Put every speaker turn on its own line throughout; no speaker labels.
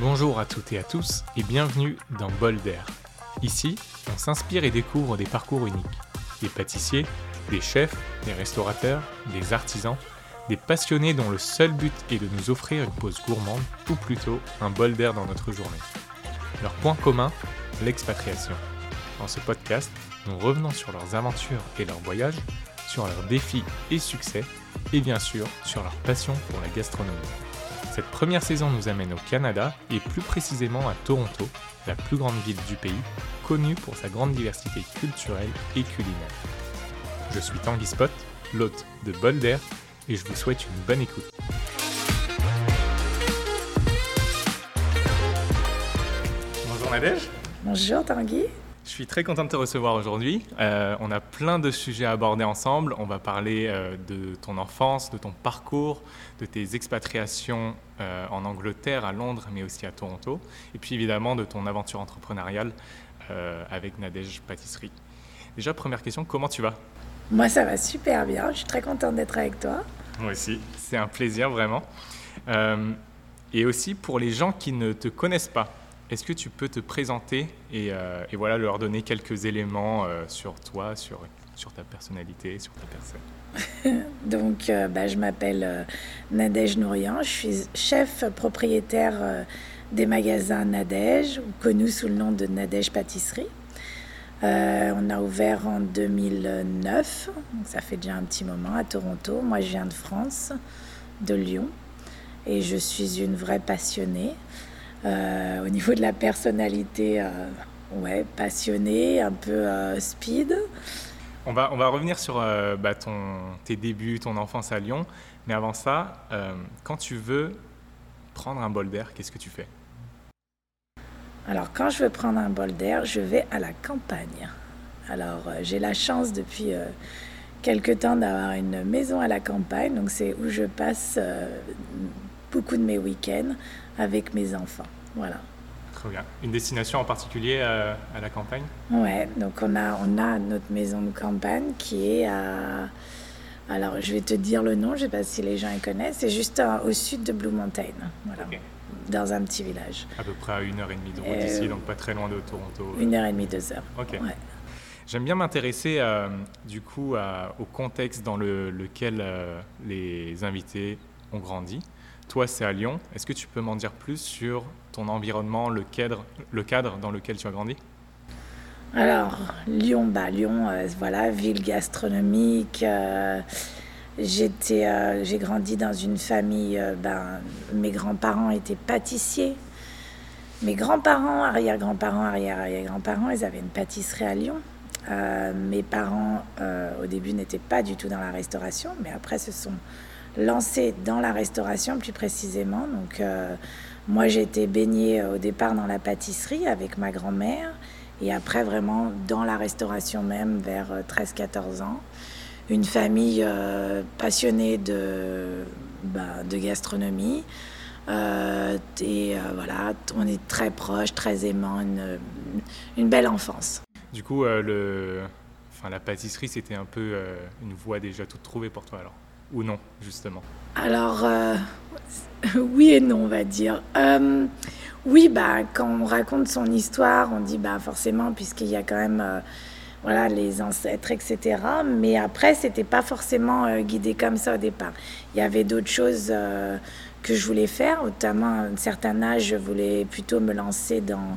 Bonjour à toutes et à tous et bienvenue dans Bol d'air. Ici, on s'inspire et découvre des parcours uniques. Des pâtissiers, des chefs, des restaurateurs, des artisans, des passionnés dont le seul but est de nous offrir une pause gourmande ou plutôt un bol d'air dans notre journée. Leur point commun, l'expatriation. Dans ce podcast, nous revenons sur leurs aventures et leurs voyages, sur leurs défis et succès, et bien sûr sur leur passion pour la gastronomie. Cette première saison nous amène au Canada et plus précisément à Toronto, la plus grande ville du pays, connue pour sa grande diversité culturelle et culinaire. Je suis Tanguy Spot, l'hôte de Bolder, et je vous souhaite une bonne écoute. Bonjour Nadège.
Bonjour Tanguy.
Je suis très content de te recevoir aujourd'hui. Euh, on a plein de sujets à aborder ensemble. On va parler euh, de ton enfance, de ton parcours, de tes expatriations euh, en Angleterre, à Londres, mais aussi à Toronto. Et puis évidemment de ton aventure entrepreneuriale avec Nadège Pâtisserie. Déjà, première question, comment tu vas?
Moi, ça va super bien. Je suis très contente d'être avec toi.
Moi aussi. C'est un plaisir, vraiment. et aussi pour les gens qui ne te connaissent pas, est-ce que tu peux te présenter et, euh, voilà, leur donner quelques éléments euh, sur toi, sur, ta personnalité, sur ta
personne? Donc, euh, bah, je m'appelle Nadège Nourian, je suis chef propriétaire des magasins Nadège, connu sous le nom de Nadège Pâtisserie. on a ouvert en 2009, donc ça fait déjà un petit moment à Toronto. Moi, je viens de France, de Lyon, et je suis une vraie passionnée. Euh, au niveau de la personnalité, euh, ouais, passionnée, un peu euh, speed.
On va, on va revenir sur bah, ton, tes débuts, ton enfance à Lyon. Mais avant ça, quand tu veux prendre un bol d'air, qu'est-ce que tu fais?
Alors, quand je veux prendre un bol d'air, je vais à la campagne. Alors, j'ai la chance depuis quelque temps d'avoir une maison à la campagne. Donc, c'est où je passe beaucoup de mes week-ends avec mes enfants. Voilà.
Très bien. Une destination en particulier euh, à, la campagne?
Ouais, donc on a, on a notre maison de campagne qui est à. Alors, je vais te dire le nom, je ne sais pas si les gens y connaissent. C'est juste au sud de Blue Mountain. Voilà. Dans un petit village.
À peu près à une heure et demie de route d'ici, donc pas très loin de Toronto.
Une heure et demie, deux heures.
Ok. J'aime bien m'intéresser euh, du coup au contexte dans lequel euh, les invités ont grandi. Toi, c'est à Lyon. Est-ce que tu peux m'en dire plus sur ton environnement, le cadre, le cadre dans lequel tu as grandi?
Alors, Lyon, bah, Lyon, euh, voilà, ville gastronomique. Euh, euh, j'ai grandi dans une famille, ben, mes grands-parents étaient pâtissiers. Mes grands-parents, arrière-grands-parents, arrière-arrière-grands-parents, ils avaient une pâtisserie à Lyon. mes parents, au début, n'étaient pas du tout dans la restauration, mais après, ce sont lancé dans la restauration plus précisément. Donc euh, moi j'ai été baignée euh, au départ dans la pâtisserie avec ma grand-mère et après vraiment dans la restauration même vers 13-14 euh, ans. Une famille passionnée de, de gastronomie. et voilà, on est très proches, très aimants, une, une belle enfance.
Du coup, le, enfin, la pâtisserie, c'était un peu une voie déjà toute trouvée pour toi alors? Ou non, justement
Alors, euh, oui et non, on va dire. Euh, oui, bah, quand on raconte son histoire, on dit bah, forcément, puisqu'il y a quand même euh, voilà, les ancêtres, etc. Mais après, c'était pas forcément guidé comme ça au départ. Il y avait d'autres choses que je voulais faire, notamment à un certain âge, je voulais plutôt me lancer dans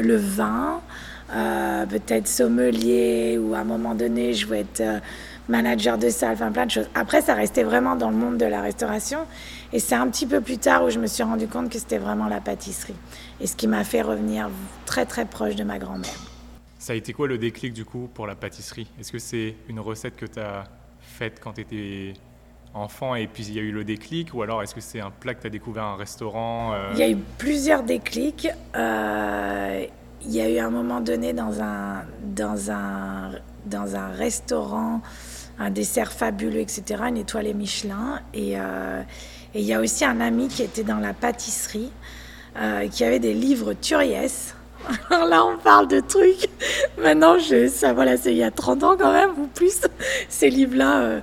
le vin, peut-être sommelier, ou à un moment donné, je voulais être manager de salle, enfin plein de choses. Après, ça restait vraiment dans le monde de la restauration. Et c'est un petit peu plus tard où je me suis rendu compte que c'était vraiment la pâtisserie. Et ce qui m'a fait revenir très très proche de ma grand-mère.
Ça a été quoi le déclic du coup pour la pâtisserie? Est-ce que c'est une recette que tu as faite quand tu étais enfant et puis il y a eu le déclic? Ou alors est-ce que c'est un plat que tu as découvert à un restaurant
euh? Il y a eu plusieurs déclics. Euh, il y a eu un moment donné dans un, dans un, dans un restaurant un dessert fabuleux, etc., une étoile Michelin. Euh, et il y a aussi un ami qui était dans la pâtisserie, euh, qui avait des livres Turiès. Alors là, on parle de trucs. Maintenant, je, ça, voilà, c'est il y a 30 ans quand même, ou plus. Ces livres-là, euh,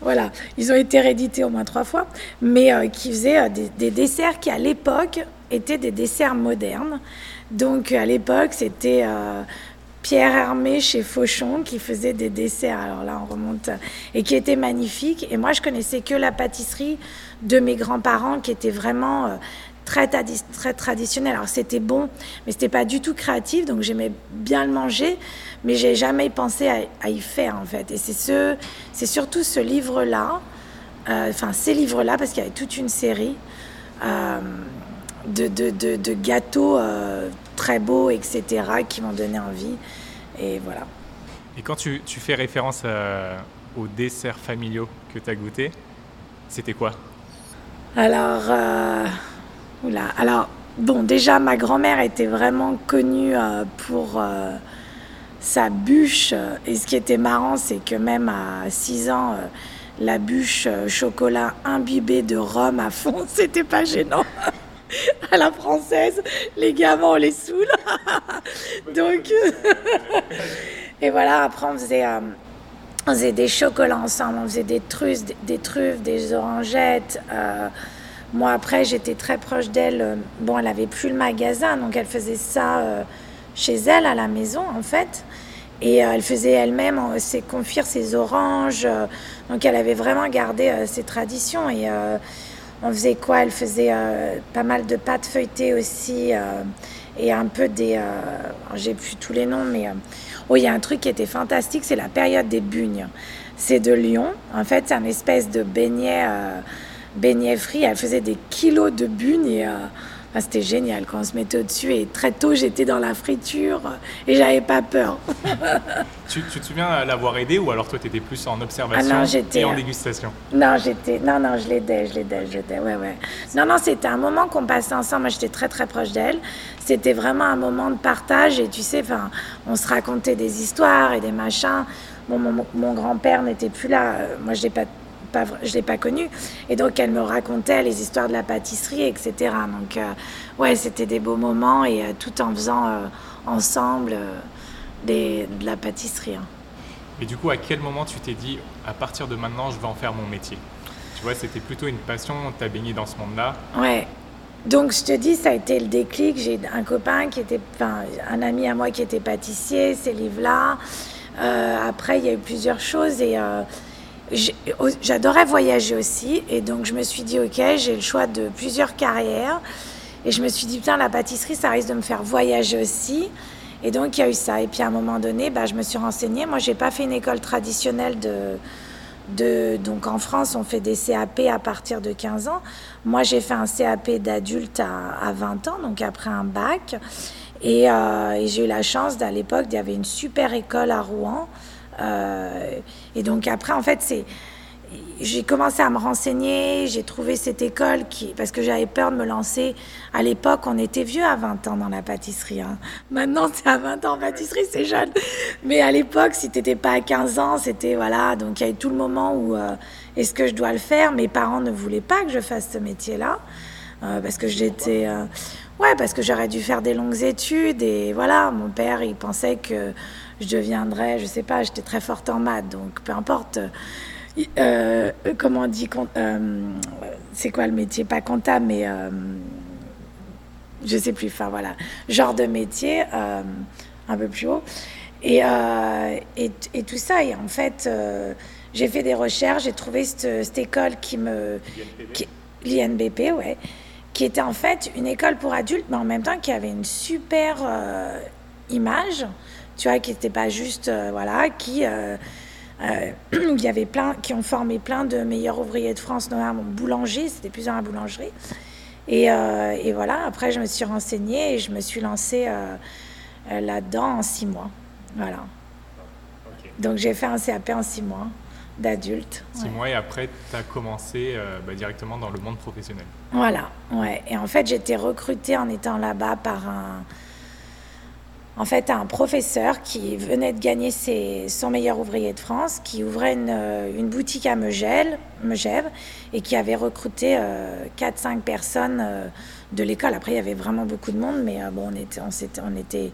voilà, ils ont été réédités au moins trois fois, mais qui faisaient des, des, desserts qui, à l'époque, étaient des desserts modernes. Donc à l'époque, c'était Pierre Hermé chez Fauchon qui faisait des desserts. Alors là, on remonte et qui était magnifique. Et moi, je connaissais que la pâtisserie de mes grands-parents qui était vraiment très, très traditionnel. Alors c'était bon, mais c'était pas du tout créatif, donc j'aimais bien le manger, mais j'ai jamais pensé à, y faire en fait. Et c'est ce, c'est surtout ce livre-là, euh, enfin ces livres-là, parce qu'il y avait toute une série euh, de, gâteaux euh, très beaux, etc., qui m'ont donné envie. Et voilà.
Et quand tu, tu fais référence aux desserts familiaux que tu as goûté, c'était quoi?
Alors alors, bon, déjà, ma grand-mère était vraiment connue euh, pour euh, sa bûche. Et ce qui était marrant, c'est que même à 6 ans, euh, la bûche chocolat imbibée de rhum à fond, c'était pas gênant. à la française, les gamins, on les saoule. Donc, et voilà, après, on faisait, on faisait des chocolats ensemble, on faisait des truffes, des, truffes, des orangettes. Moi, après, j'étais très proche d'elle. Euh, bon, elle avait plus le magasin, donc elle faisait ça euh, chez elle, à la maison, en fait. Et euh, elle faisait elle-même ses confire ses oranges. donc, elle avait vraiment gardé ses traditions. Et on faisait quoi? Elle faisait pas mal de pâtes feuilletées aussi. et un peu des. J'ai plus tous les noms, mais. oh, il y a un truc qui était fantastique, c'est la période des bugnes. C'est de Lyon. En fait, c'est un espèce de beignet beignets frits. Elle faisait des kilos de bunes et euh, c'était génial quand on se mettait au-dessus. Et très tôt, j'étais dans la friture et j'avais pas peur.
tu, te souviens l'avoir aidé ou alors toi, tu étais plus en observation ah et en euh, dégustation?
Non, j'étais. Non, non, je l'aidais, je l'aidais, je l'aidais. Ouais, ouais. Non, non, c'était un moment qu'on passait ensemble. Moi, j'étais très, très proche d'elle. C'était vraiment un moment de partage et tu sais, enfin, on se racontait des histoires et des machins. mon, mon grand-père n'était plus là. Moi, je l'ai pas je ne l'ai pas connue. Et donc, elle me racontait les histoires de la pâtisserie, etc. Donc, euh, ouais, c'était des beaux moments et euh, tout en faisant euh, ensemble des, de la pâtisserie. Hein.
Et du coup, à quel moment tu t'es dit, à partir de maintenant, je vais en faire mon métier? Tu vois, c'était plutôt une passion, tu as baigné dans ce monde-là?
Ouais. Donc, je te dis, ça a été le déclic. J'ai un copain qui était, enfin, un ami à moi qui était pâtissier, ces livres-là. après, il y a eu plusieurs choses et J'adorais voyager aussi, et donc je me suis dit, ok, j'ai le choix de plusieurs carrières, et je me suis dit, putain, la pâtisserie, ça risque de me faire voyager aussi. Et donc il y a eu ça. Et puis à un moment donné, bah, je me suis renseignée. Moi, j'ai pas fait une école traditionnelle de, de, donc en France, on fait des CAP à partir de 15 ans. Moi, j'ai fait un CAP d'adulte à, à, 20 ans, donc après un bac. Et, euh, et j'ai eu la chance, à l'époque, il y avait une super école à Rouen euh, et donc après, en fait, c'est j'ai commencé à me renseigner, j'ai trouvé cette école qui, parce que j'avais peur de me lancer. À l'époque, on était vieux à 20 ans dans la pâtisserie. Hein. Maintenant, c'est à 20 ans en pâtisserie, c'est jeune. Mais à l'époque, si tu n'étais pas à 15 ans, c'était voilà. Donc il y avait tout le moment où euh, est-ce que je dois le faire? Mes parents ne voulaient pas que je fasse ce métier-là euh, parce que j'étais. ouais, parce que j'aurais dû faire des longues études et voilà. Mon père, il pensait que je deviendrais, je sais pas, j'étais très forte en maths, donc peu importe. Euh, comment on dit, euh, c'est quoi le métier? Pas comptable, mais euh, je sais plus. Enfin voilà, genre de métier un peu plus haut. Et, et, et, tout ça, et en fait, j'ai fait des recherches, j'ai trouvé cette, école qui me. L'INBP, ouais. Qui était en fait une école pour adultes, mais en même temps qui avait une super image tu vois, qui n'étaient pas juste, euh, voilà, qui, euh, euh, il y avait plein, qui ont formé plein de meilleurs ouvriers de France, notamment boulanger, c'était plusieurs à la boulangerie. Et, et, voilà, après, je me suis renseignée et je me suis lancée là-dedans en six mois. Voilà. Donc, j'ai fait un CAP en six mois d'adulte.
Six mois et après, tu as commencé bah, directement dans le monde professionnel.
Voilà, ouais. Et en fait, j'étais recrutée en étant là-bas par un, en fait un professeur qui venait de gagner son meilleur ouvrier de France, qui ouvrait une, euh, boutique à Megève, et qui avait recruté 4-5 euh, personnes euh, de l'école. Après, il y avait vraiment beaucoup de monde, mais bon, on était, on, était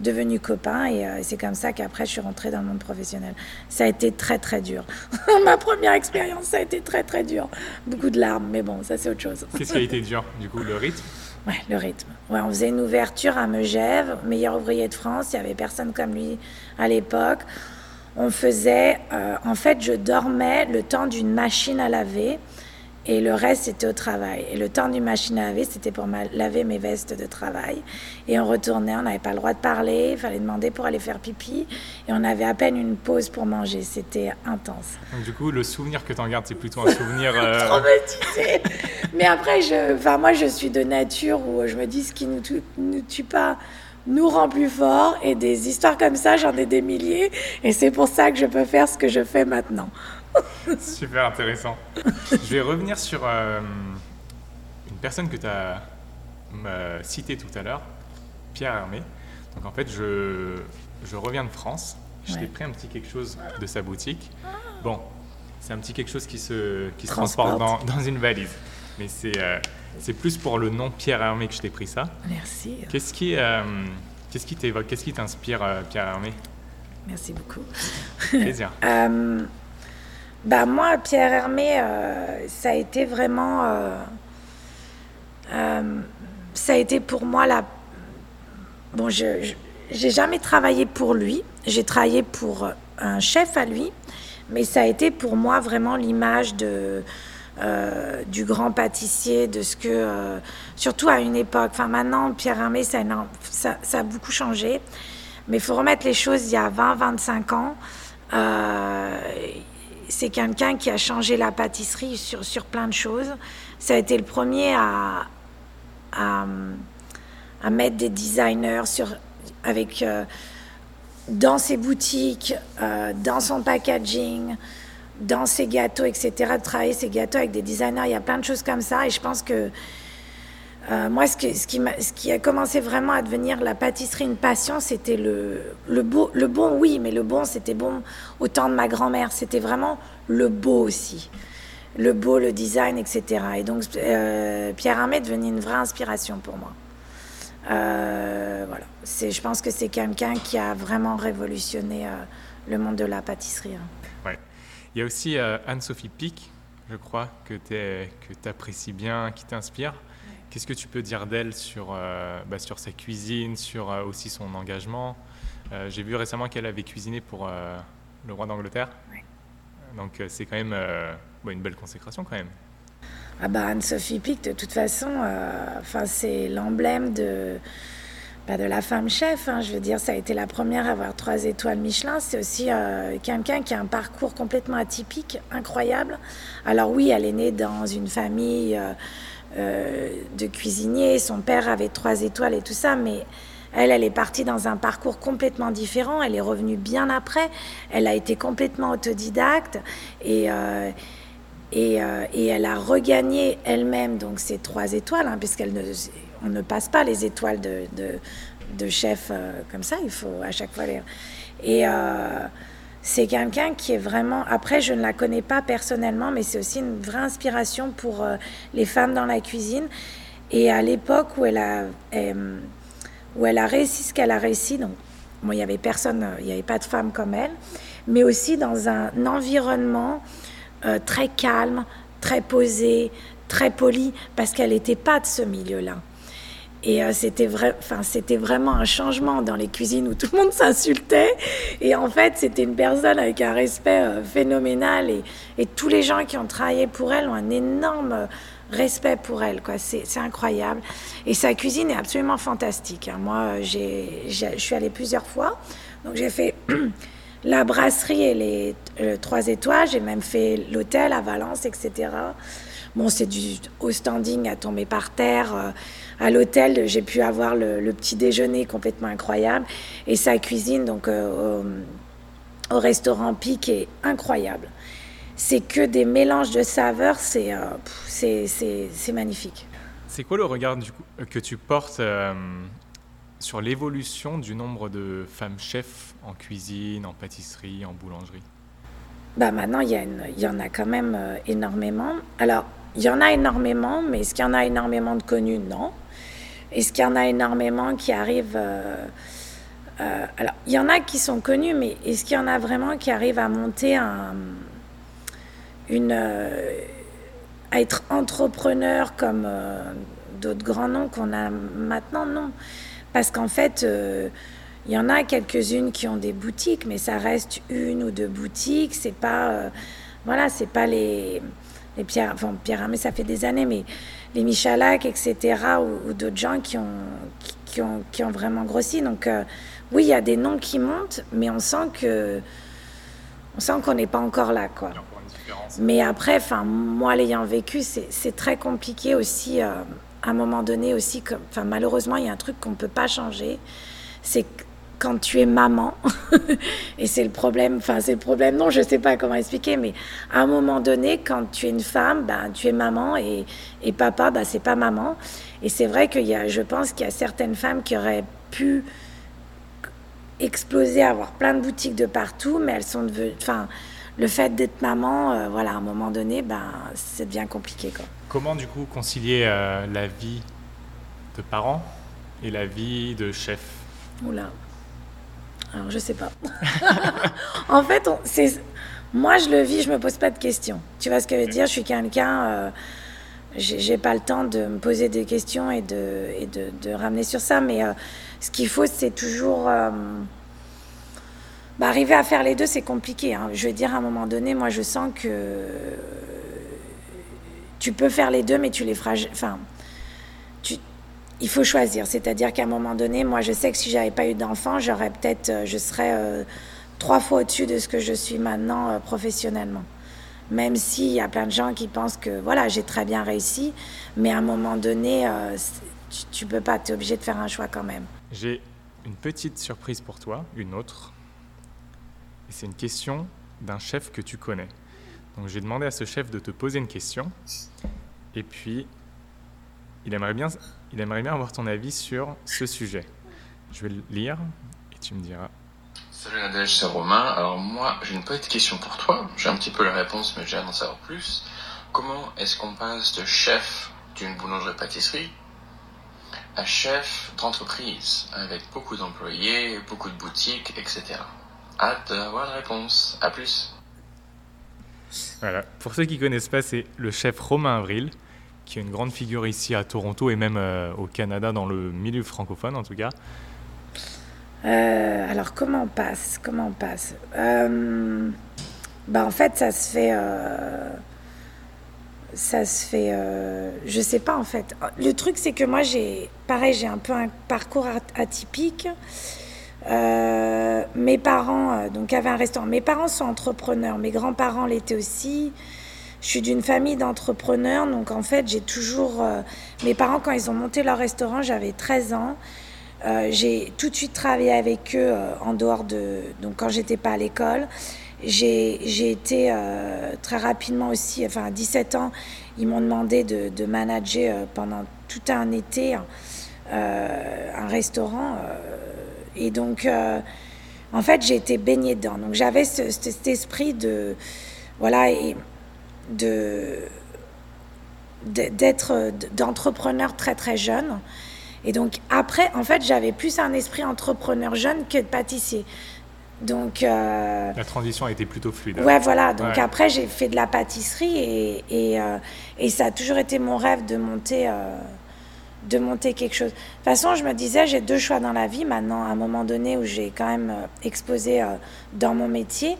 devenus copains et c'est comme ça qu'après je suis rentrée dans le monde professionnel. Ça a été très très dur. Ma première expérience, ça a été très très dur. Beaucoup de larmes, mais bon, ça c'est autre chose.
Qu'est-ce qui a été dur Du coup, le rythme?
Ouais, le rythme. Ouais, on faisait une ouverture à Megève, meilleur ouvrier de France. Il y avait personne comme lui à l'époque. On faisait, euh, en fait, je dormais le temps d'une machine à laver et le reste c'était au travail. Et le temps d'une machine à laver, c'était pour laver mes vestes de travail. Et on retournait, on n'avait pas le droit de parler, il fallait demander pour aller faire pipi. Et on avait à peine une pause pour manger, c'était intense.
Donc, du coup, le souvenir que tu en gardes, c'est plutôt un souvenir. Euh...
Traumatisé Mais après, je, enfin, moi je suis de nature où je me dis ce qui ne nous, nous tue pas nous rend plus forts. Et des histoires comme ça, j'en ai des milliers. Et c'est pour ça que je peux faire ce que je fais maintenant.
Super intéressant. Je vais revenir sur euh, une personne que tu as euh, citée tout à l'heure, Pierre Hermé. Donc en fait, je, je reviens de France. Je t'ai pris un petit quelque chose de sa boutique. Bon, c'est un petit quelque chose qui se, qui se transporte dans, dans, une valise. Mais c'est euh, c'est plus pour le nom Pierre Hermé que je t'ai pris ça.
Merci.
Qu'est-ce qui qu'est-ce qui t'évoque Qu'est-ce qui t'inspire, Pierre Hermé?
Merci beaucoup.
Plaisir.
Bah moi, Pierre Hermé, euh, ça a été vraiment, euh, euh, ça a été pour moi la. Bon, je j'ai jamais travaillé pour lui. J'ai travaillé pour un chef à lui, mais ça a été pour moi vraiment l'image de du grand pâtissier, de ce que, surtout à une époque. Enfin, maintenant, Pierre Hermé, ça, a beaucoup changé, mais il faut remettre les choses il y a 20-25 ans c'est quelqu'un qui a changé la pâtisserie sur, sur plein de choses. Ça a été le premier à, à, mettre des designers sur, avec, euh, dans ses boutiques, euh, dans son packaging, dans ses gâteaux, etc., de travailler ses gâteaux avec des designers. Il y a plein de choses comme ça. Et je pense que euh, moi, ce, qui a commencé vraiment à devenir la pâtisserie une passion, c'était le, le, beau, le bon, oui, mais le bon, c'était bon au temps de ma grand-mère. C'était vraiment le beau aussi. Le beau, le design, etc. Et donc, euh, Pierre Hermé devenu une vraie inspiration pour moi. Euh, voilà. Je pense que c'est quelqu'un qui a vraiment révolutionné le monde de la pâtisserie. Hein.
Ouais. Il y a aussi Anne-Sophie Pic, je crois, que tu apprécies bien, qui t'inspire. Qu'est-ce que tu peux dire d'elle sur, euh, bah, sur sa cuisine, sur euh, aussi son engagement? Euh, J'ai vu récemment qu'elle avait cuisiné pour le roi d'Angleterre. Donc c'est quand même une belle consécration quand même.
Ah bah Anne-Sophie Pic, de toute façon, enfin c'est l'emblème de, bah, de la femme chef. Hein. je veux dire, ça a été la première à avoir trois étoiles Michelin. C'est aussi quelqu'un qui a un parcours complètement atypique, incroyable. Alors oui, elle est née dans une famille euh, de cuisinier. Son père avait trois étoiles et tout ça, mais elle, elle est partie dans un parcours complètement différent. Elle est revenue bien après. Elle a été complètement autodidacte et, euh, euh, et, elle a regagné elle-même donc ses trois étoiles, hein, puisqu'elle ne, ne passe pas les étoiles de, de, chef comme ça. Il faut à chaque fois les. Et c'est quelqu'un qui est vraiment. Après, je ne la connais pas personnellement, mais c'est aussi une vraie inspiration pour euh, les femmes dans la cuisine. Et à l'époque où elle a euh, où elle a réussi ce qu'elle a réussi, donc bon, il y avait personne, il n'y avait pas de femme comme elle, mais aussi dans un environnement euh, très calme, très posé, très poli, parce qu'elle n'était pas de ce milieu-là. Et euh, c'était vrai, enfin c'était vraiment un changement dans les cuisines où tout le monde s'insultait. Et en fait, c'était une personne avec un respect euh, phénoménal. Et, et, tous les gens qui ont travaillé pour elle ont un énorme respect pour elle. Quoi. C'est, incroyable. Et sa cuisine est absolument fantastique. Hein. Moi, j'ai, je suis allée plusieurs fois. Donc j'ai fait la brasserie et les, trois étoiles. J'ai même fait l'hôtel à Valence, etc. Bon, c'est du au standing à tomber par terre. À l'hôtel, j'ai pu avoir le, petit déjeuner complètement incroyable. Et sa cuisine, donc euh, au, restaurant Pic, est incroyable. C'est que des mélanges de saveurs, c'est euh, c'est magnifique.
C'est quoi le regard du coup, que tu portes euh, sur l'évolution du nombre de femmes chefs en cuisine, en pâtisserie, en boulangerie?
Bah maintenant, il y, y, en a quand même énormément. Alors, il y en a énormément, mais est-ce qu'il y en a énormément de connus? Non. Est-ce qu'il y en a énormément qui arrivent euh, euh, Alors, il y en a qui sont connus, mais est-ce qu'il y en a vraiment qui arrivent à monter un, une, euh, à être entrepreneur comme d'autres grands noms qu'on a maintenant, non. Parce qu'en fait, il y en a quelques-unes qui ont des boutiques, mais ça reste une ou deux boutiques. C'est pas, voilà, c'est pas les, les Pierre, enfin Pierre mais ça fait des années, mais les Michalak, etc., ou, d'autres gens qui ont, qui, ont, qui ont vraiment grossi. Donc, euh, oui, il y a des noms qui montent, mais on sent que, on sent qu'on n'est pas encore là, quoi. Mais après, enfin, moi l'ayant vécu, c'est très compliqué aussi. Euh, à un moment donné aussi, comme, enfin, malheureusement, il y a un truc qu'on ne peut pas changer, c'est quand tu es maman, et c'est le problème, enfin c'est le problème, non, je sais pas comment expliquer, mais à un moment donné, quand tu es une femme, ben, tu es maman, et, et papa, ben, c'est pas maman. Et c'est vrai qu'il y a, je pense qu'il y a certaines femmes qui auraient pu exploser, avoir plein de boutiques de partout, mais elles sont devenues, enfin, le fait d'être maman, euh, voilà, à un moment donné, ben, c'est bien compliqué. Quoi.
Comment du coup concilier euh, la vie de parent et la vie de chef?
Oula. Alors je sais pas. en fait, c'est moi je le vis, je me pose pas de questions. Tu vois ce que je veux dire? Je suis quelqu'un, euh, j'ai pas le temps de me poser des questions et de, et de, ramener sur ça. Mais ce qu'il faut, c'est toujours bah, arriver à faire les deux, c'est compliqué. Hein. Je veux dire, à un moment donné, moi, je sens que tu peux faire les deux, mais tu les feras. Enfin, tu... il faut choisir. C'est-à-dire qu'à un moment donné, moi, je sais que si j'avais pas eu d'enfant, j'aurais peut-être, euh, je serais euh, trois fois au-dessus de ce que je suis maintenant euh, professionnellement. Même s'il y a plein de gens qui pensent que voilà, j'ai très bien réussi, mais à un moment donné, tu, tu peux pas, tu es obligé de faire un choix quand même.
J'ai une petite surprise pour toi, une autre c'est une question d'un chef que tu connais. Donc j'ai demandé à ce chef de te poser une question. Et puis, il aimerait bien, il aimerait bien avoir ton avis sur ce sujet. Je vais le lire et tu me diras.
Salut Nadège, c'est Romain. Alors moi, j'ai une petite question pour toi. J'ai un petit peu la réponse, mais j'ai envie d'en savoir plus. Comment est-ce qu'on passe de chef d'une boulangerie-pâtisserie à chef d'entreprise, avec beaucoup d'employés, beaucoup de boutiques, etc. Hâte d'avoir la réponse. À plus.
Voilà. Pour ceux qui ne connaissent pas, c'est le chef Romain Avril, qui est une grande figure ici à Toronto et même euh, au Canada, dans le milieu francophone en tout cas.
Euh, alors comment on passe? Comment on passe? Bah, En fait, ça se fait... ça se fait... je sais pas en fait. Le truc, c'est que moi, j'ai... Pareil, j'ai un peu un parcours atypique. Mes parents donc avaient un restaurant. Mes parents sont entrepreneurs. Mes grands-parents l'étaient aussi. Je suis d'une famille d'entrepreneurs, donc en fait j'ai toujours. Euh, mes parents quand ils ont monté leur restaurant, j'avais 13 ans. j'ai tout de suite travaillé avec eux en dehors de. Donc quand j'étais pas à l'école. J'ai été très rapidement aussi, enfin à 17 ans, ils m'ont demandé de, manager pendant tout un été un restaurant et donc, euh, en fait, j'ai été baignée dedans. Donc, j'avais cet esprit de, voilà, de d'être d'entrepreneur très très jeune. Et donc après, en fait, j'avais plus un esprit entrepreneur jeune que de pâtissier. Donc
euh, la transition a été plutôt fluide.
Ouais, voilà. Donc après, j'ai fait de la pâtisserie et et, euh, et, ça a toujours été mon rêve de monter de monter quelque chose. De toute façon, je me disais, j'ai deux choix dans la vie maintenant, à un moment donné où j'ai quand même euh, exposé euh, dans mon métier.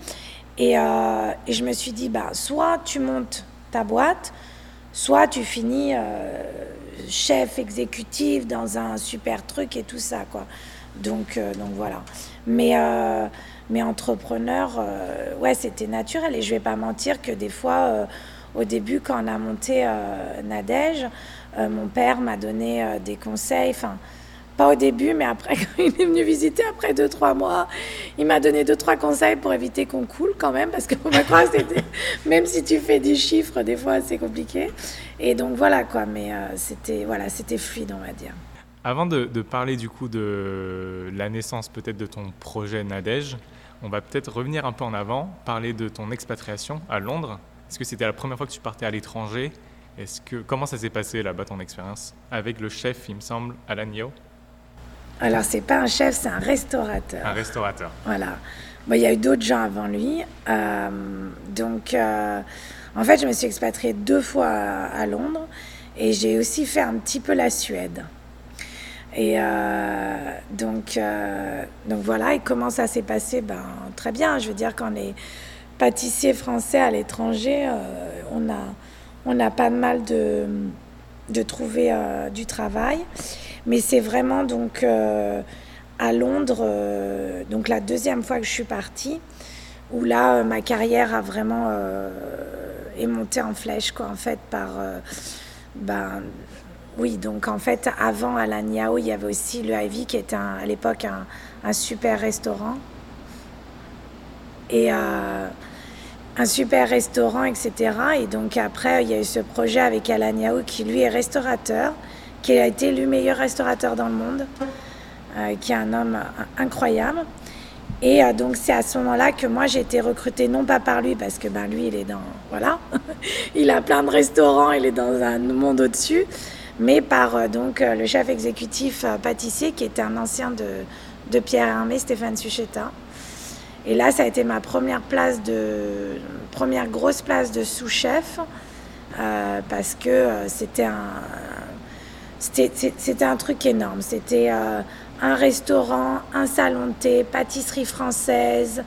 Et, euh, et, je me suis dit, bah, soit tu montes ta boîte, soit tu finis chef exécutif dans un super truc et tout ça, quoi. Donc, donc voilà. Mais, mais entrepreneur, ouais, c'était naturel. Et je vais pas mentir que des fois, au début, quand on a monté Nadège, euh, mon père m'a donné euh, des conseils, enfin, pas au début, mais après, quand il est venu visiter, après deux, trois mois, il m'a donné deux, trois conseils pour éviter qu'on coule quand même, parce que ma croire même si tu fais des chiffres, des fois, c'est compliqué. Et donc voilà, quoi, mais euh, c'était voilà, c'était fluide, on va dire.
Avant de, parler du coup de la naissance peut-être de ton projet Nadège, on va peut-être revenir un peu en avant, parler de ton expatriation à Londres. Est-ce que c'était la première fois que tu partais à l'étranger? Est-ce que, comment ça s'est passé là-bas ton expérience? Avec le chef, il me semble, Alan Yo
Alors c'est pas un chef, c'est un restaurateur.
Un restaurateur.
Voilà. il y a eu d'autres gens avant lui. Euh, donc, euh, en fait, je me suis expatriée deux fois à, Londres. Et j'ai aussi fait un petit peu la Suède. Et euh, donc, donc voilà, et comment ça s'est passé? Ben, Très bien, je veux dire, quand les pâtissiers français à l'étranger, on, a, on a pas de mal de, de trouver du travail. Mais c'est vraiment donc à Londres, donc la deuxième fois que je suis partie, où là, ma carrière a vraiment est montée en flèche, quoi, en fait, par... ben, oui, donc en fait, avant à il y avait aussi le Ivy qui était à l'époque un, super restaurant. Et euh, un super restaurant, etc. Et donc après, il y a eu ce projet avec Alain Niao qui lui est restaurateur, qui a été le meilleur restaurateur dans le monde, euh, qui est un homme incroyable. Et euh, donc c'est à ce moment-là que moi j'ai été recrutée non pas par lui parce que ben lui il est dans voilà, il a plein de restaurants, il est dans un monde au-dessus, mais par euh, donc euh, le chef exécutif euh, pâtissier qui était un ancien de, de Pierre Hermé, Stéphane Suchetta. Et là, ça a été ma première place de première grosse place de sous-chef parce que c'était un c'était un truc énorme. C'était un restaurant, un salon de thé, pâtisserie française.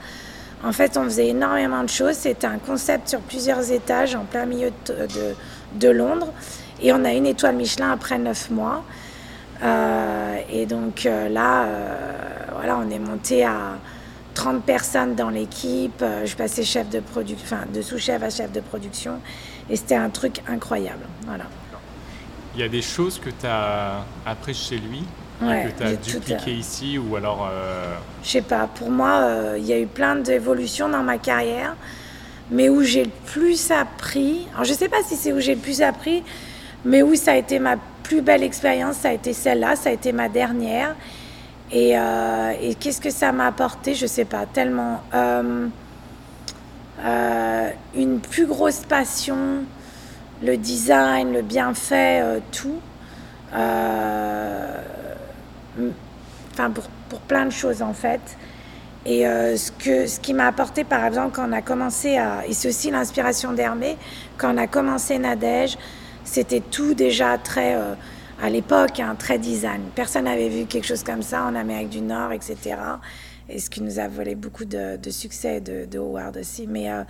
En fait, on faisait énormément de choses. C'était un concept sur plusieurs étages en plein milieu de, de Londres. Et on a une étoile Michelin après neuf mois. Euh, et donc euh, là, euh, voilà, on est monté à 30 personnes dans l'équipe. Je passais chef de production, enfin de sous-chef à chef de production. Et c'était un truc incroyable. Voilà.
Il y a des choses que tu as apprises chez lui que tu as dupliqué ici ou alors
Je sais pas. Pour moi, il y a eu plein d'évolutions dans ma carrière, mais où j'ai le plus appris. Alors je sais pas si c'est où j'ai le plus appris, mais oui, ça a été ma plus belle expérience, ça a été celle-là, ça a été ma dernière. Et, euh, qu'est-ce que ça m'a apporté Je ne sais pas, tellement. Euh, euh, une plus grosse passion, le design, le bienfait, tout. Enfin, pour, pour, plein de choses en fait. Et ce, que, ce qui m'a apporté, par exemple, quand on a commencé à. Et c'est aussi l'inspiration d'Hermé, quand on a commencé Nadège, c'était tout déjà très, à l'époque, hein, très design. Personne n'avait vu quelque chose comme ça en Amérique du Nord, etc. Et ce qui nous a volé beaucoup de, succès de, de, Howard aussi. Mais, euh,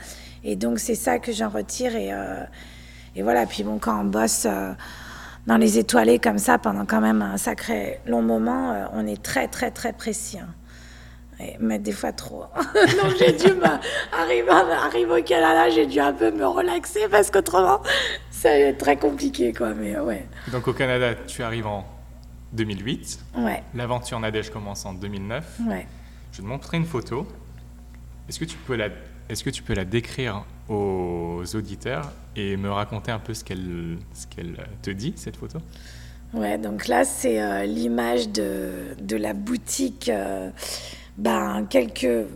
et donc, c'est ça que j'en retire. Et, euh, et, voilà, puis bon, quand on bosse dans les étoilés comme ça pendant quand même un sacré long moment, on est très, très, très précis. Hein. mais des fois trop. Donc j'ai dû arriver, arriver au Canada, j'ai dû un peu me relaxer parce qu'autrement c'est très compliqué, quoi. Mais ouais.
Donc au Canada, tu arrives en 2008.
Ouais.
L'aventure Nadège commence en 2009.
Ouais.
Je vais te montrer une photo. Est-ce que tu peux la, est-ce que tu peux la décrire aux auditeurs et me raconter un peu ce qu'elle, ce qu'elle te dit cette photo?
Ouais, donc là c'est euh, l'image de, de, la boutique. Euh, ben, quelques,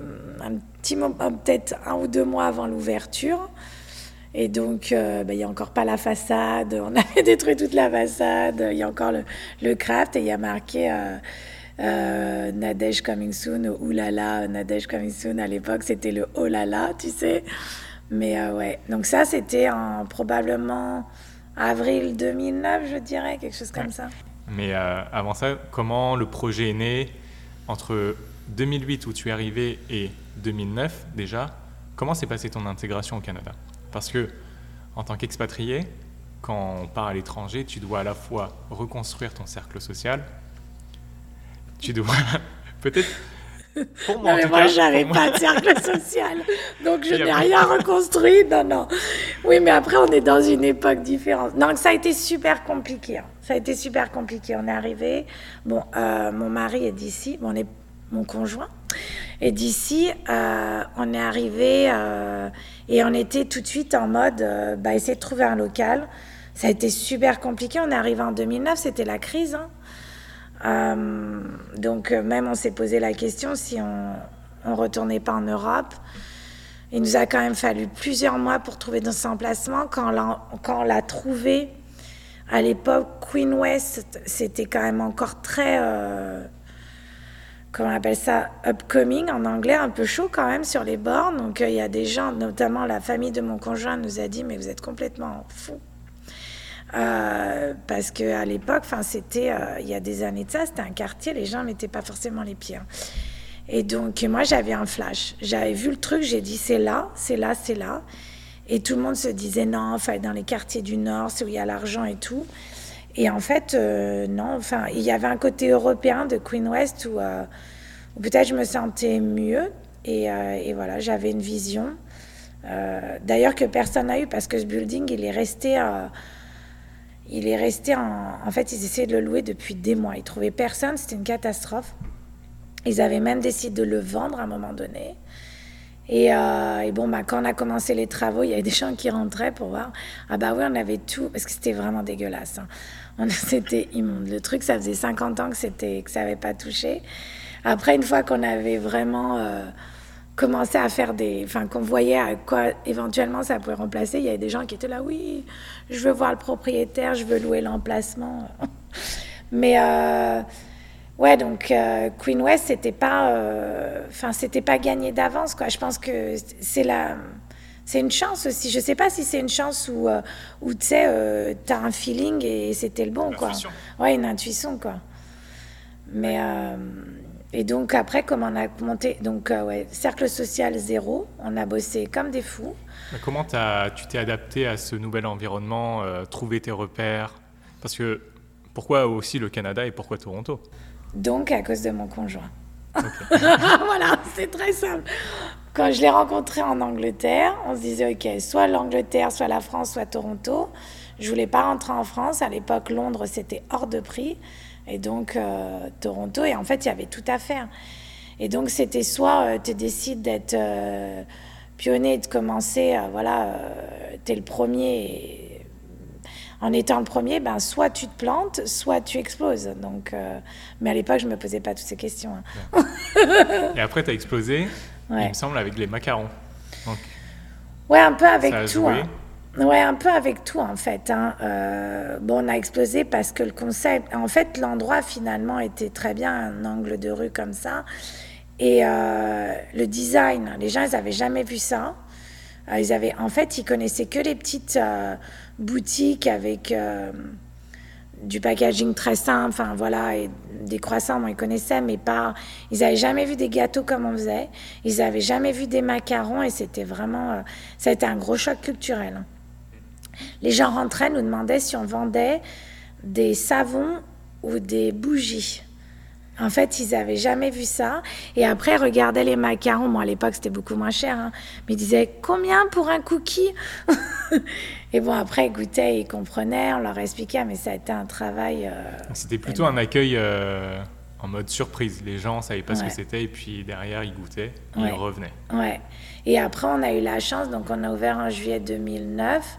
un petit moment, peut-être un ou deux mois avant l'ouverture. Et donc, euh, bah, il n'y a encore pas la façade. On avait détruit toute la façade. Il y a encore le, le, craft et il y a marqué euh, euh, Nadège Coming Soon ou Oulala Nadège Coming Soon. À l'époque, c'était le Oh là là, tu sais. Mais ouais. Donc, ça, c'était en probablement avril 2009, je dirais, quelque chose comme ça.
Mais avant ça, comment le projet est né entre 2008 où tu es arrivé et 2009 déjà? Comment s'est passée ton intégration au Canada? Parce que, en tant qu'expatrié, quand on part à l'étranger, tu dois à la fois reconstruire ton cercle social, tu dois peut-être.
Pour moi, non, mais moi, j'avais pas de cercle social, donc je n'ai rien reconstruit. Non, non. Oui, mais après, on est dans une époque différente. Donc, ça a été super compliqué. Hein. Ça a été super compliqué. On est arrivé. Bon, euh, mon mari est d'ici. Bon, on est mon conjoint. Et d'ici, euh, on est arrivé euh, et on était tout de suite en mode euh, bah, essayer de trouver un local. Ça a été super compliqué. On est arrivé en 2009, c'était la crise. Hein. donc même on s'est posé la question si on ne retournait pas en Europe. Il nous a quand même fallu plusieurs mois pour trouver notre emplacement. Quand on l'a trouvé, à l'époque, Queen West, c'était quand même encore très comment on appelle ça, upcoming en anglais, un peu chaud quand même sur les bords. Donc euh, il y a des gens, notamment la famille de mon conjoint nous a dit mais vous êtes complètement fou. Euh, parce qu'à l'époque, enfin, c'était, il y a des années de ça, c'était un quartier, les gens mettaient pas forcément les pieds. Et donc, moi, j'avais un flash. J'avais vu le truc, j'ai dit, c'est là, c'est là, c'est là. Et tout le monde se disait, non, enfin, dans les quartiers du Nord, c'est où il y a l'argent et tout. Et en fait, euh, non, enfin, il y avait un côté européen de Queen West où, euh, peut-être je me sentais mieux. Et, euh, voilà, j'avais une vision. D'ailleurs, que personne n'a eu parce que ce building, il est resté. il est resté en. En fait, ils essayaient de le louer depuis des mois. Ils trouvaient personne, c'était une catastrophe. Ils avaient même décidé de le vendre à un moment donné. Et, et bon, bah, quand on a commencé les travaux, il y avait des gens qui rentraient pour voir. Ah bah oui, on avait tout, parce que c'était vraiment dégueulasse. hein. C'était immonde. Le truc, ça faisait 50 ans que, que ça n'avait pas touché. Après, une fois qu'on avait vraiment euh, commencé à faire des... Enfin, qu'on voyait à quoi éventuellement ça pouvait remplacer, il y avait des gens qui étaient là, oui, je veux voir le propriétaire, je veux louer l'emplacement. Mais... euh, Ouais, donc euh, Queen West, c'était pas, enfin, c'était pas gagné d'avance, quoi. Je pense que c'est la, c'est une chance aussi. Je sais pas si c'est une chance ou, euh, ou tu sais, euh, t'as un feeling et c'était le bon, quoi. Ouais, une intuition, quoi. Mais euh, et donc après, comme on a monté, donc euh, ouais, cercle social zéro, on a bossé comme des fous.
Comment t'as- tu t'es adapté à ce nouvel environnement, trouver tes repères? Parce que pourquoi aussi le Canada et pourquoi Toronto?
Donc, à cause de mon conjoint. voilà, c'est très simple. Quand je l'ai rencontré en Angleterre, on se disait, OK, soit l'Angleterre, soit la France, soit Toronto. Je voulais pas rentrer en France. À l'époque, Londres, c'était hors de prix. Et donc, euh, Toronto, et en fait, il y avait tout à faire. Et donc, c'était soit tu décides d'être euh, pionnier et de commencer, euh, voilà, tu es le premier. et en étant le premier, ben, soit tu te plantes, soit tu exploses. Donc, euh, mais à l'époque, je me posais pas toutes ces questions. hein.
Et après, tu as explosé, il
Ouais.
me semble, avec les macarons. Donc,
Ouais, un peu avec tout. hein. Ouais, un peu avec tout en fait. hein. Euh, bon, on a explosé parce que le concept, en fait, l'endroit finalement était très bien, un angle de rue comme ça. Et euh, le design, les gens, ils avaient jamais vu ça. Euh, ils avaient, en fait, ils connaissaient que les petites euh, boutiques avec du packaging très simple, enfin voilà, et des croissants, moi, ils connaissaient, mais pas. Ils n'avaient jamais vu des gâteaux comme on faisait. Ils n'avaient jamais vu des macarons, et c'était vraiment. euh, ça a été un gros choc culturel. Les gens rentraient, nous demandaient si on vendait des savons ou des bougies. En fait, ils n'avaient jamais vu ça. Et après, ils regardaient les macarons. Moi, à l'époque, c'était beaucoup moins cher. hein. Mais ils disaient combien pour un cookie? Et bon, après, ils goûtaient, ils comprenaient, on leur expliquait. Mais ça a été un travail. euh,
C'était plutôt un accueil euh, en mode surprise. Les gens ne savaient pas ce que c'était et puis derrière, ils goûtaient, et
Ouais.
ils revenaient.
Ouais. Et après, on a eu la chance, donc on a ouvert en juillet 2009.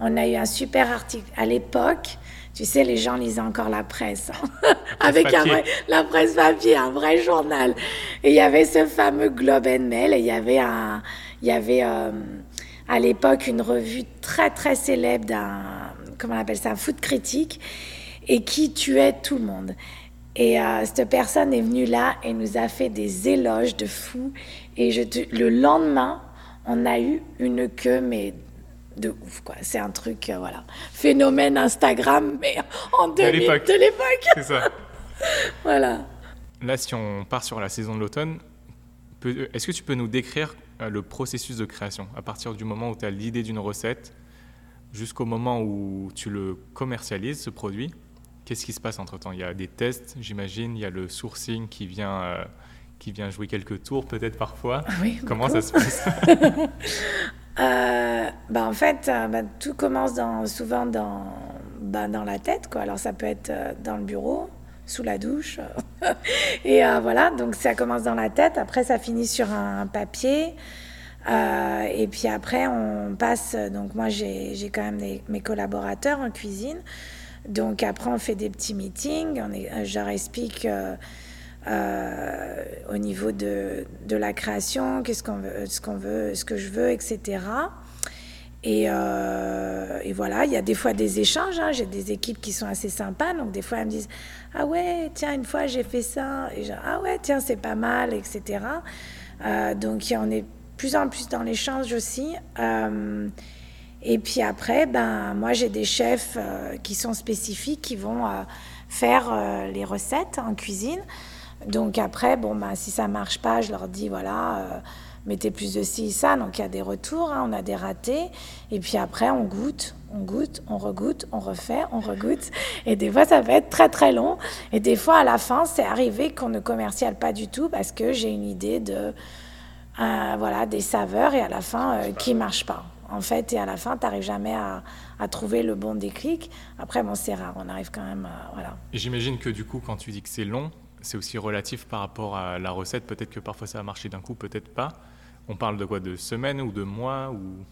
On a eu un super article. À l'époque, tu sais, les gens lisaient encore la presse. hein. Avec un
papier.
vrai- la presse papier, un vrai journal. Et il y avait ce fameux Globe and Mail. Et il y avait, un, il y avait euh, à l'époque une revue très, très célèbre d'un, comment on appelle ça, un foot critique, et qui tuait tout le monde. Et euh, cette personne est venue là et nous a fait des éloges de fou. Et je te- le lendemain, on a eu une queue, mais de ouf, quoi. C'est un truc, euh, voilà. Phénomène Instagram, mais en 2000,
l'époque.
de l'époque.
C'est ça.
Voilà.
Là, si on part sur la saison de l'automne, peut- est-ce que tu peux nous décrire euh, le processus de création? À partir du moment où tu as l'idée d'une recette jusqu'au moment où tu le commercialises, ce produit Qu'est-ce qui se passe entre-temps? Il y a des tests, j'imagine, il y a le sourcing qui vient, euh, qui vient jouer quelques tours peut-être parfois.
Oui,
Comment
beaucoup.
ça se passe?
Euh, bah, en fait, euh, bah, tout commence souvent dans, bah, dans la tête. Quoi. Alors, ça peut être euh, dans le bureau, sous la douche. et voilà, donc ça commence dans la tête. Après, ça finit sur un papier. Et puis après, on passe. Donc, moi, j'ai quand même mes collaborateurs en cuisine. Donc, après, on fait des petits meetings. On je explique. Euh, au niveau de, de la création, qu'est-ce qu'on veut, ce qu'on veut, ce que je veux, etc. Et, euh, et voilà, il y a des fois des échanges. hein. J'ai des équipes qui sont assez sympas, donc des fois elles me disent ah ouais, tiens une fois j'ai fait ça, et genre, ah ouais tiens c'est pas mal, etc. Euh, donc on est plus en plus dans l'échange aussi. Et puis après, ben, moi j'ai des chefs qui sont spécifiques, qui vont faire les recettes en cuisine. Donc après, bon, ben, si ça marche pas, je leur dis, voilà mettez plus de ci, ça. Donc il y a des retours, hein, on a des ratés. Et puis après, on goûte, on goûte, on regoute, on refait, on regoute. Et des fois, ça va être très très long. Et des fois, à la fin, c'est arrivé qu'on ne commerciale pas du tout parce que j'ai une idée de euh, voilà des saveurs et à la fin euh, qui marche pas. En fait, et à la fin, tu n'arrives jamais à, trouver le bon déclic. Après, bon, c'est rare, on arrive quand même, voilà.
Et j'imagine que du coup, quand tu dis que c'est long, c'est aussi relatif par rapport à la recette. Peut-être que parfois ça va marcher d'un coup, peut-être pas. On parle de quoi? De semaines ou de mois ou...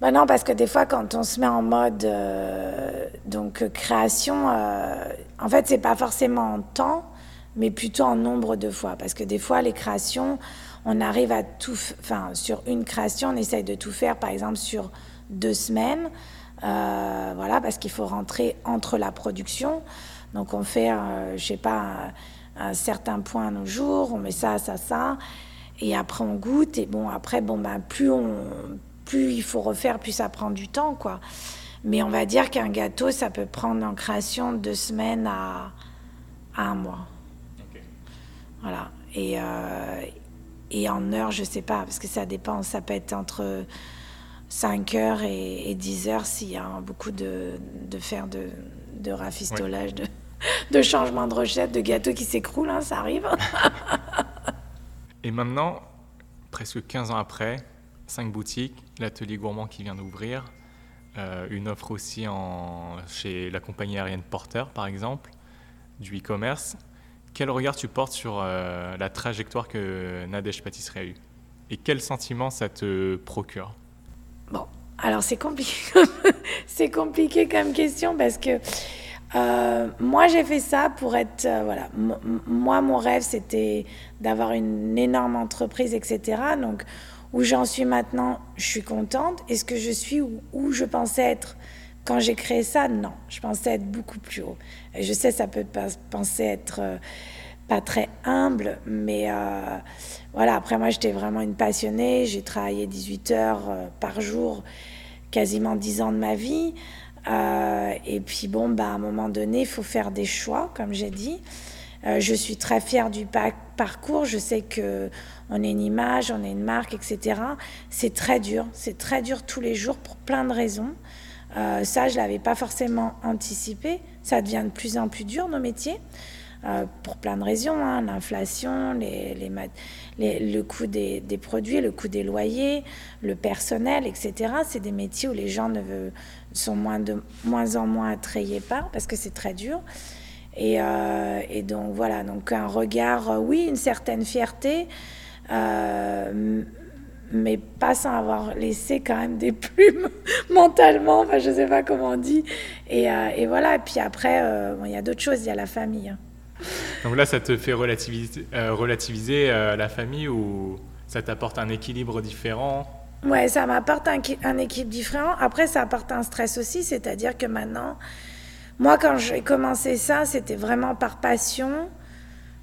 Ben non, parce que des fois, quand on se met en mode euh, donc création, euh, en fait, c'est pas forcément en temps, mais plutôt en nombre de fois. Parce que des fois, les créations, on arrive à tout, enfin, sur une création, on essaye de tout faire, par exemple, sur deux semaines, euh, voilà, parce qu'il faut rentrer entre la production. Donc, on fait, je sais pas, un, un certain point nos jours, on met ça, ça, ça. Et après, on goûte. Et bon, après, bon, ben, plus, on, plus il faut refaire, plus ça prend du temps, quoi. Mais on va dire qu'un gâteau, ça peut prendre en création deux semaines à, à un mois. Voilà. Et, euh, et en heure, je sais pas, parce que ça dépend. Ça peut être entre 5 heures et, 10 heures s'il y a beaucoup de, de faire de, de rafistolage, de, de changement de recette, de gâteaux qui s'écroulent, hein, ça arrive.
Et maintenant, presque 15 ans après, 5 boutiques, l'atelier gourmand qui vient d'ouvrir, euh, une offre aussi en, chez la compagnie aérienne Porter, par exemple, du e-commerce. Quel regard tu portes sur euh, la trajectoire que Nadège Pâtisserie a eue? Et quel sentiment ça te procure?
Bon, alors c'est compliqué, compliqué comme question parce que euh, moi, j'ai fait ça pour être. Euh, voilà. moi, mon rêve, c'était d'avoir une énorme entreprise, etc. Donc, où j'en suis maintenant, je suis contente. Est-ce que je suis où, je pensais être quand j'ai créé ça? Non. Je pensais être beaucoup plus haut. Et je sais, ça peut penser être. Euh, pas très humble, mais voilà, après moi j'étais vraiment une passionnée, j'ai travaillé 18 heures par jour, quasiment 10 ans de ma vie. Euh, et puis bon, bah, à un moment donné, il faut faire des choix, comme j'ai dit. Euh, je suis très fière du parcours. Je sais que on est une image, on est une marque, etc. C'est très dur. C'est très dur tous les jours pour plein de raisons. Euh, ça, je l'avais pas forcément anticipé. Ça devient de plus en plus dur nos métiers. Euh, pour plein de raisons, hein, l'inflation, les, les, le coût des, des, produits, le coût des loyers, le personnel, etc. C'est des métiers où les gens ne sont moins, de, moins en moins attrayés par parce que c'est très dur. Et, euh, et, donc voilà, donc un regard, euh, oui, une certaine fierté, mais pas sans avoir laissé quand même des plumes mentalement, je ne sais pas comment on dit. Et, et voilà, et puis après, il y a d'autres choses, il y a la famille.
Donc là, ça te fait relativiser, euh, euh, la famille ou ça t'apporte un équilibre différent?
Ouais, ça m'apporte un, équilibre différent. Après, ça apporte un stress aussi, c'est-à-dire que maintenant, moi, quand j'ai commencé ça, c'était vraiment par passion.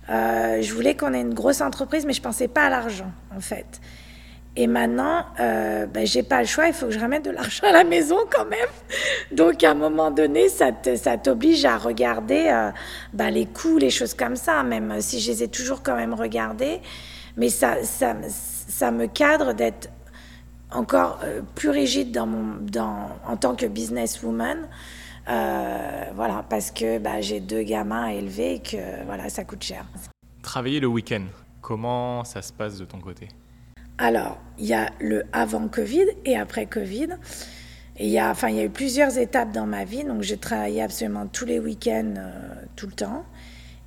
Euh, je voulais qu'on ait une grosse entreprise, mais je pensais pas à l'argent, en fait. Et maintenant, euh, ben, j'ai pas le choix, il faut que je ramène de l'argent à la maison quand même. Donc à un moment donné, ça t'oblige à regarder euh, ben, les coûts, les choses comme ça, même si je les ai toujours quand même regardés. Mais ça, ça, ça me cadre d'être encore euh, plus rigide en tant que businesswoman. Euh, voilà, parce que ben, j'ai deux gamins à élever et que voilà, ça coûte cher.
Travailler le week-end, comment ça se passe de ton côté?
Alors, il y a le avant Covid et après Covid. il y a, enfin, il y a eu plusieurs étapes dans ma vie. Donc, j'ai travaillé absolument tous les week-ends, euh, tout le temps.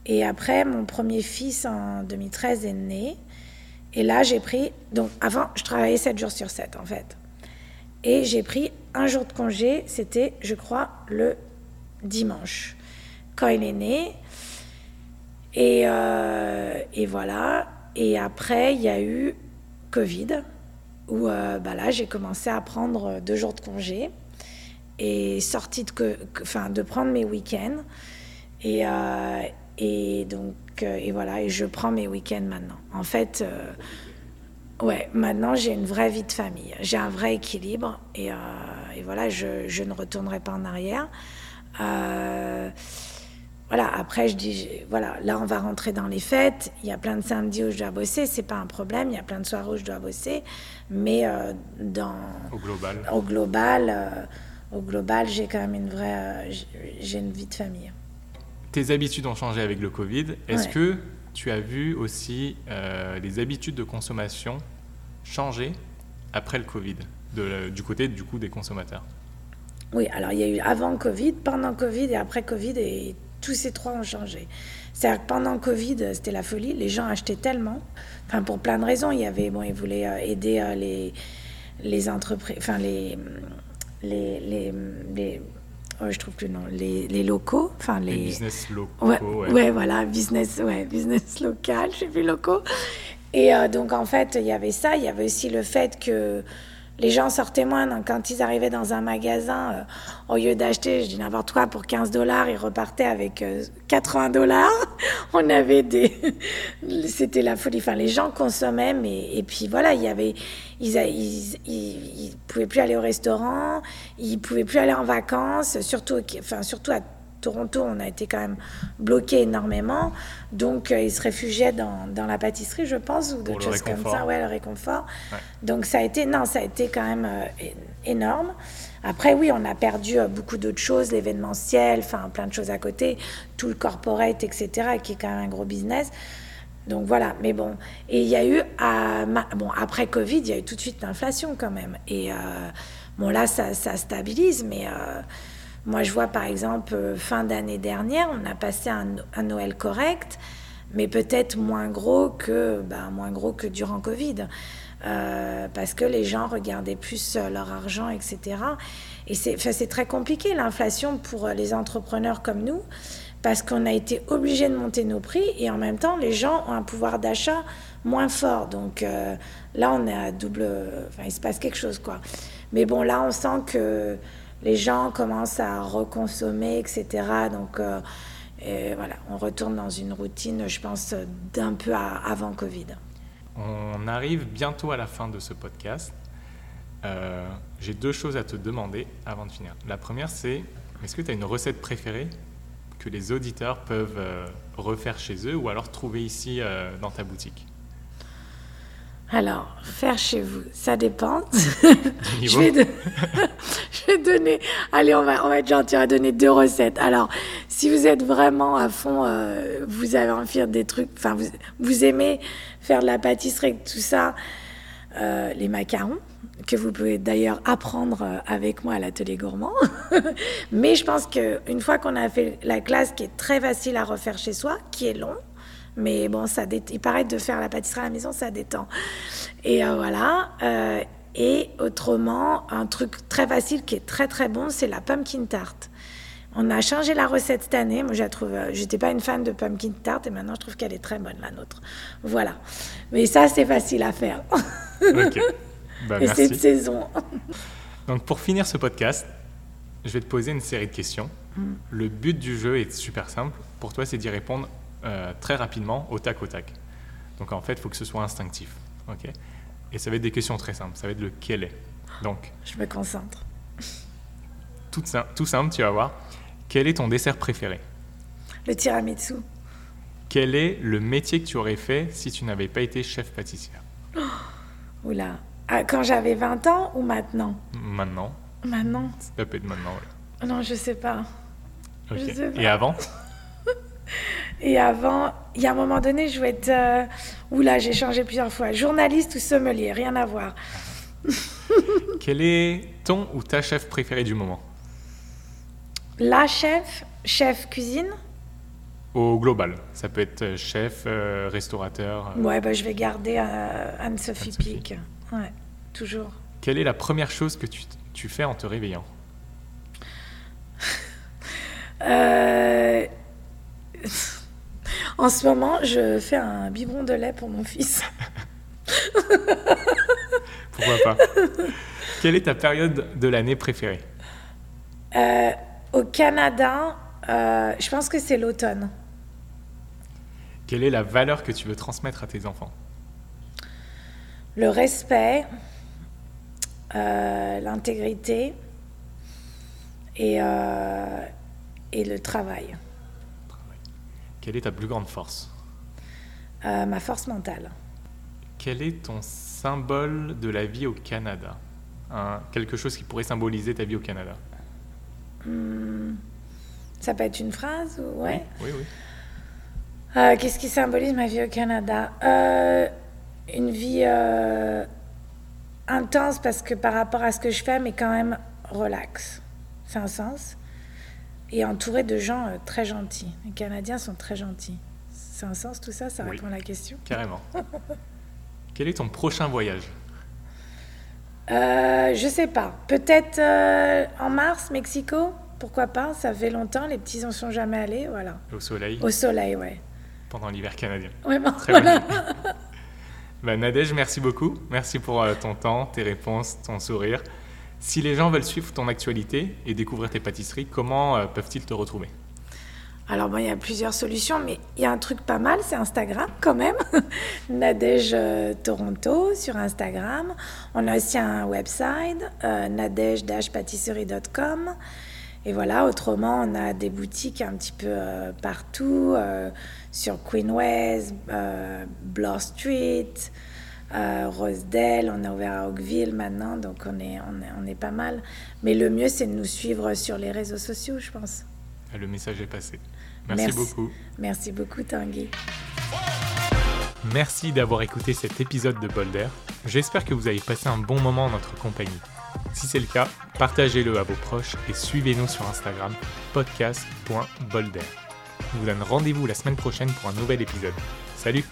Et après, mon premier fils en 2013 est né. Et là, j'ai pris. Donc, avant, je travaillais 7 jours sur 7, en fait. Et j'ai pris un jour de congé. C'était, je crois, le dimanche, quand il est né. Et, euh, et voilà. Et après, il y a eu Covid, où euh, bah là, j'ai commencé à prendre deux jours de congé et sorti de, prendre mes week-ends. Et, euh, et donc, euh, et voilà, et je prends mes week-ends maintenant. En fait, Ouais, maintenant j'ai une vraie vie de famille. J'ai un vrai équilibre et, euh, et voilà, je, ne retournerai pas en arrière. Euh, voilà, après je dis, voilà, là on va rentrer dans les fêtes. Il y a plein de samedis où je dois bosser, c'est pas un problème. Il y a plein de soirs où je dois bosser, mais euh, dans
au global,
au global, euh, au global, j'ai quand même une vraie, j'ai une vie de famille.
Tes habitudes ont changé avec le Covid. Est-ce ouais. que tu as vu aussi euh, les habitudes de consommation changer après le Covid, de, du côté du coup des consommateurs?
Oui, alors il y a eu avant Covid, pendant Covid et après Covid, et tous ces trois ont changé. C'est-à-dire que pendant Covid, c'était la folie, les gens achetaient tellement, enfin pour plein de raisons. Il y avait, bon, ils voulaient euh, aider euh, les, les entreprises, enfin les, les, les, les Oh, je trouve que non, les, les locaux, enfin les...
les business locaux.
Ouais, ouais. ouais, voilà, business, ouais, business local, j'ai vu locaux. Et euh, donc en fait, il y avait ça, il y avait aussi le fait que les gens sortaient moins. Donc, quand ils arrivaient dans un magasin, euh, au lieu d'acheter, je dis n'importe quoi, pour 15 dollars, ils repartaient avec euh, 80 dollars. On avait des. C'était la folie. Enfin, les gens consommaient, mais. Et puis voilà, il y avait. Ils, ils, ils, ils pouvaient plus aller au restaurant, ils pouvaient plus aller en vacances, surtout, enfin, surtout à Toronto, on a été quand même bloqué énormément. Donc, euh, ils se réfugiaient dans, dans, la pâtisserie, je pense, ou d'autres choses comme ça. Ouais, le réconfort. Ouais. Donc, ça a été, non, ça a été quand même euh, énorme. Après, oui, on a perdu euh, beaucoup d'autres choses, l'événementiel, enfin, plein de choses à côté, tout le corporate, etc., qui est quand même un gros business. Donc voilà, mais bon. Et il y a eu, à, bon, après Covid, il y a eu tout de suite l'inflation quand même. Et euh, bon, là, ça, ça stabilise, mais. Euh, moi, je vois par exemple, fin d'année dernière, on a passé un, Noël correct, mais peut-être moins gros que, ben, moins gros que durant Covid. Euh, parce que les gens regardaient plus leur argent, etc. Et c'est très compliqué l'inflation pour les entrepreneurs comme nous, parce qu'on a été obligé de monter nos prix et en même temps, les gens ont un pouvoir d'achat moins fort. Donc euh, là, on est à double. Enfin, il se passe quelque chose, quoi. Mais bon, là, on sent que les gens commencent à reconsommer, etc. Donc, euh, voilà, on retourne dans une routine, je pense, d'un peu avant Covid.
On arrive bientôt à la fin de ce podcast. Euh, J'ai deux choses à te demander avant de finir. La première, c'est est-ce que tu as une recette préférée que les auditeurs peuvent euh, refaire chez eux ou alors trouver ici dans ta boutique?
Alors, faire chez vous, ça dépend. je, vais de... je, vais donner. Allez, on va, on va être gentil, on va donner deux recettes. Alors, si vous êtes vraiment à fond, euh, vous avez envie de faire des trucs, enfin, vous, vous, aimez faire de la pâtisserie, tout ça, euh, les macarons, que vous pouvez d'ailleurs apprendre avec moi à l'atelier gourmand. Mais je pense qu'une fois qu'on a fait la classe qui est très facile à refaire chez soi, qui est long, mais bon, ça dé... il paraît de faire la pâtisserie à la maison, ça détend. Et euh, voilà. Euh, et autrement, un truc très facile qui est très très bon, c'est la pumpkin tart. On a changé la recette cette année. Moi, je la trouve. Euh, j'étais pas une fan de pumpkin tart et maintenant je trouve qu'elle est très bonne la nôtre. Voilà. Mais ça, c'est facile à faire.
Ok. Bah,
et c'est de saison.
Donc, pour finir ce podcast, je vais te poser une série de questions. Mm. Le but du jeu est super simple. Pour toi, c'est d'y répondre euh, très rapidement, au tac au tac. Donc en fait, il faut que ce soit instinctif. ok? Et ça va être des questions très simples. Ça va être le quel est. Donc.
Je me concentre.
Tout, tout simple, tu vas voir. Quel est ton dessert préféré?
Le tiramisu.
Quel est le métier que tu aurais fait si tu n'avais pas été chef pâtissière?
Oh, Oula. Ah, quand j'avais 20 ans ou maintenant?
Maintenant.
Maintenant
Ça peut être maintenant, oui.
Non, je sais pas.
Okay.
Je sais pas.
Et avant?
Et avant, il y a un moment donné, je voulais être. Euh... Oula, j'ai changé plusieurs fois. Journaliste ou sommelier, rien à voir.
Quel est ton ou ta chef préférée du moment?
La chef, chef cuisine?
Au global. Ça peut être chef, euh, restaurateur.
Euh... Ouais, bah, je vais garder euh, Anne-Sophie Anne Pic. Ouais, toujours.
Quelle est la première chose que tu, tu fais en te réveillant?
En ce moment, je fais un biberon de lait pour mon fils.
Pourquoi pas Quelle est ta période de l'année préférée?
Euh, Au Canada, euh, je pense que c'est l'automne.
Quelle est la valeur que tu veux transmettre à tes enfants?
Le respect, euh, l'intégrité et, et le travail.
Quelle est ta plus grande force
Euh, ma force mentale.
Quel est ton symbole de la vie au Canada? Quelque chose qui pourrait symboliser ta vie au Canada?
Hmm, Ça peut être une phrase ou ouais.
Oui, oui.
Euh, Qu'est-ce qui symbolise ma vie au Canada? Euh, Une vie intense parce que par rapport à ce que je fais, mais quand même relax. C'est un sens. Et entouré de gens euh, très gentils. Les Canadiens sont très gentils. C'est un sens tout ça Ça
Oui.
répond à la question?
Carrément. Quel est ton prochain voyage?
Euh, Je sais pas. Peut-être euh, en mars, Mexico? Pourquoi pas? Ça fait longtemps. Les petits en sont jamais allés. Voilà.
Au soleil
Au soleil, ouais.
pendant l'hiver canadien.
Ouais, bon,
Très
voilà.
Bah, Nadège, merci beaucoup. Merci pour euh, ton temps, tes réponses, ton sourire. Si les gens veulent suivre ton actualité et découvrir tes pâtisseries, comment euh, peuvent-ils te retrouver?
Alors, bon, il y a plusieurs solutions, mais il y a un truc pas mal, c'est Instagram quand même. Nadège euh, Toronto sur Instagram. On a aussi un website, euh, nadège-pâtisserie.com. Et voilà, autrement, on a des boutiques un petit peu euh, partout, sur Queen West, Bloor Street, euh, Rosedale, on a ouvert à Oakville maintenant, donc on est, on est, on est pas mal. Mais le mieux, c'est de nous suivre sur les réseaux sociaux, je pense.
Le message est passé. Merci,
Merci.
beaucoup.
Merci beaucoup, Tanguy.
Merci d'avoir écouté cet épisode de Bolder. J'espère que vous avez passé un bon moment en notre compagnie. Si c'est le cas, partagez-le à vos proches et suivez-nous sur Instagram podcast.bolder. Je vous donne rendez-vous la semaine prochaine pour un nouvel épisode. Salut